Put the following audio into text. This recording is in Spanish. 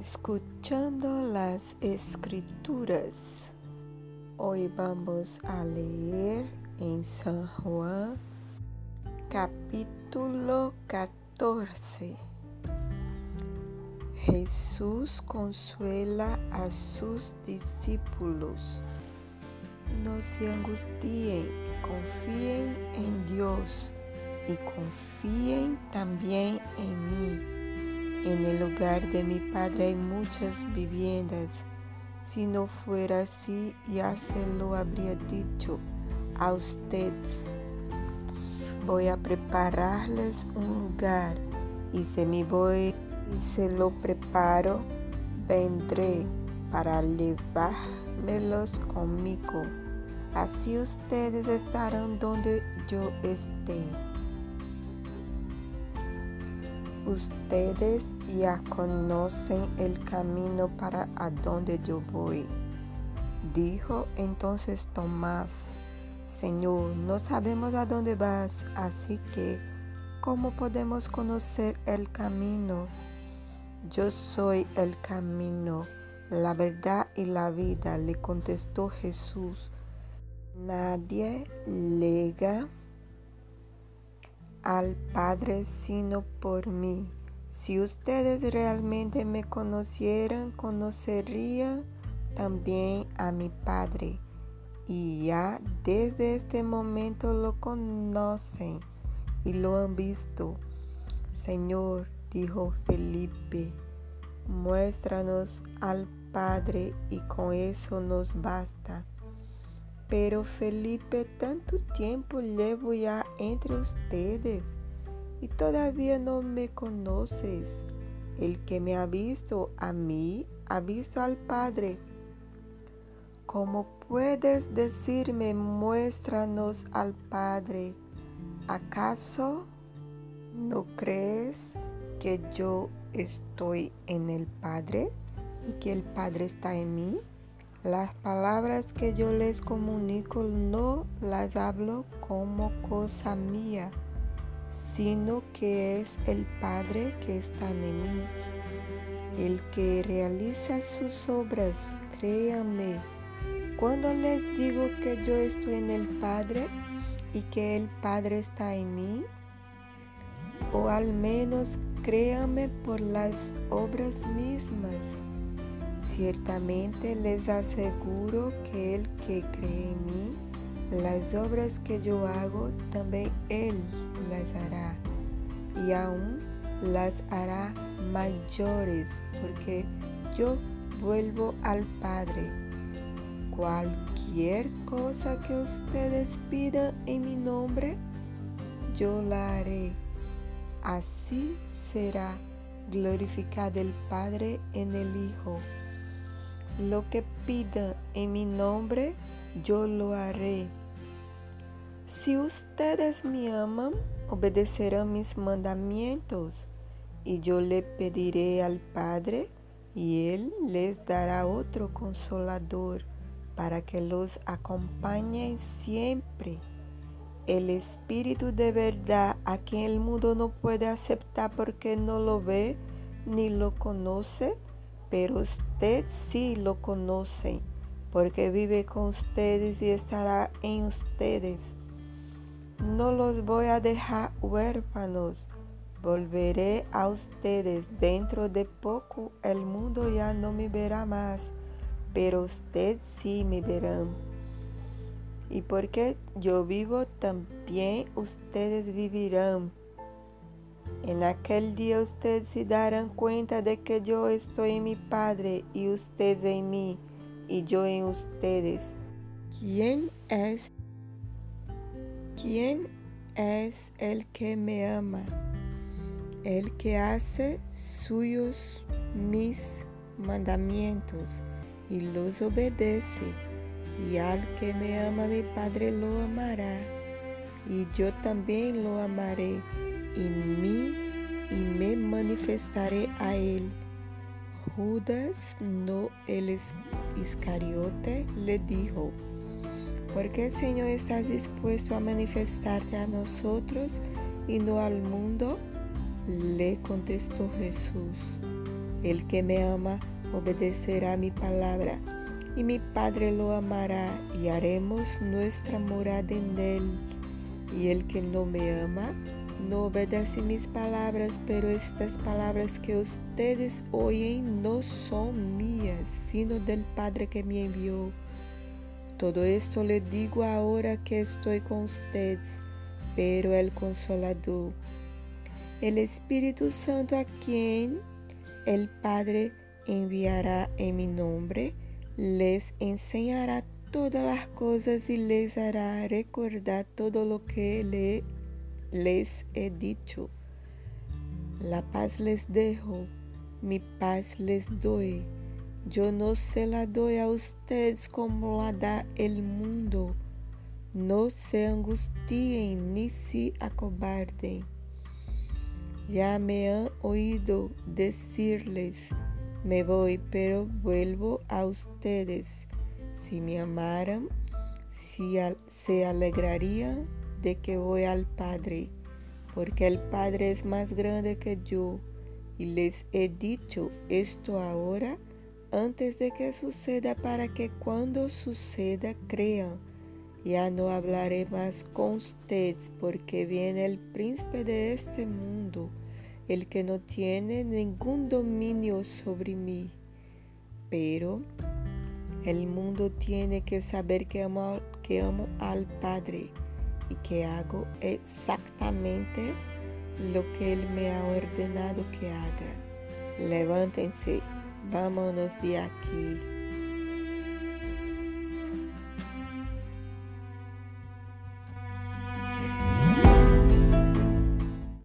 Escuchando las escrituras. Hoy vamos a leer en San Juan capítulo 14. Jesús consuela a sus discípulos. No se angustien, confíen en Dios y confíen también en mí en el lugar de mi Padre hay muchas viviendas. Si no fuera así, ya se lo habría dicho a ustedes. Voy a prepararles un lugar y si me voy y se lo preparo, vendré para llevármelos conmigo. Así ustedes estarán donde yo esté. Ustedes ya conocen el camino para a donde yo voy. Dijo entonces Tomás, Señor, no sabemos a dónde vas, así que, ¿cómo podemos conocer el camino? Yo soy el camino, la verdad y la vida, le contestó Jesús. Nadie lega al Padre sino por mí. Si ustedes realmente me conocieran, conocerían también a mi Padre. Y ya desde este momento lo conocen y lo han visto. Señor, dijo Felipe, muéstranos al Padre y con eso nos basta. Pero Felipe, tanto tiempo llevo ya entre ustedes y todavía no me conoces. El que me ha visto a mí, ha visto al Padre. ¿Cómo puedes decirme, muéstranos al Padre? ¿Acaso no crees que yo estoy en el Padre y que el Padre está en mí? Las palabras que yo les comunico no las hablo como cosa mía, sino que es el Padre que está en mí. El que realiza sus obras, créanme, cuando les digo que yo estoy en el Padre y que el Padre está en mí, o al menos créanme por las obras mismas Ciertamente les aseguro que el que cree en mí, las obras que yo hago, también él las hará. Y aún las hará mayores, porque yo vuelvo al Padre. Cualquier cosa que ustedes pidan en mi nombre, yo la haré. Así será glorificado el Padre en el Hijo. Lo que pida en mi nombre, yo lo haré. Si ustedes me aman, obedecerán mis mandamientos, y yo le pediré al Padre, y Él les dará otro consolador para que los acompañe siempre. El Espíritu de verdad a quien el mundo no puede aceptar porque no lo ve ni lo conoce, pero usted sí lo conoce, porque vive con ustedes y estará en ustedes. No los voy a dejar huérfanos, volveré a ustedes. Dentro de poco el mundo ya no me verá más, pero usted sí me verán. Y porque yo vivo, también ustedes vivirán en aquel día ustedes se darán cuenta de que yo estoy en mi Padre y ustedes en mí y yo en ustedes. ¿Quién es? ¿Quién es el que me ama? El que hace suyos mis mandamientos y los obedece. Y al que me ama mi Padre lo amará. Y yo también lo amaré y mí y me manifestaré a él. Judas, no el Iscariote, le dijo, ¿por qué Señor estás dispuesto a manifestarte a nosotros y no al mundo? Le contestó Jesús, El que me ama obedecerá mi palabra, y mi Padre lo amará, y haremos nuestra morada en él. Y el que no me ama, no obedece mis palabras, pero estas palabras que ustedes oyen no son mías, sino del Padre que me envió. Todo esto le digo ahora que estoy con ustedes, pero el consolador, el Espíritu Santo a quien el Padre enviará en mi nombre, les enseñará todas las cosas y les hará recordar todo lo que le, les he dicho. La paz les dejo, mi paz les doy. Yo no se la doy a ustedes como la da el mundo. No se angustien ni se acobarden. Ya me han oído decirles, me voy, pero vuelvo a ustedes. Si me amaran, si se alegrarían de que voy al Padre, porque el Padre es más grande que yo. Y les he dicho esto ahora antes de que suceda para que cuando suceda crean. Ya no hablaré más con ustedes porque viene el príncipe de este mundo, el que no tiene ningún dominio sobre mí. Pero el mundo tiene que saber que amo, que amo al Padre y que hago exactamente lo que Él me ha ordenado que haga. Levántense Vámonos de aquí.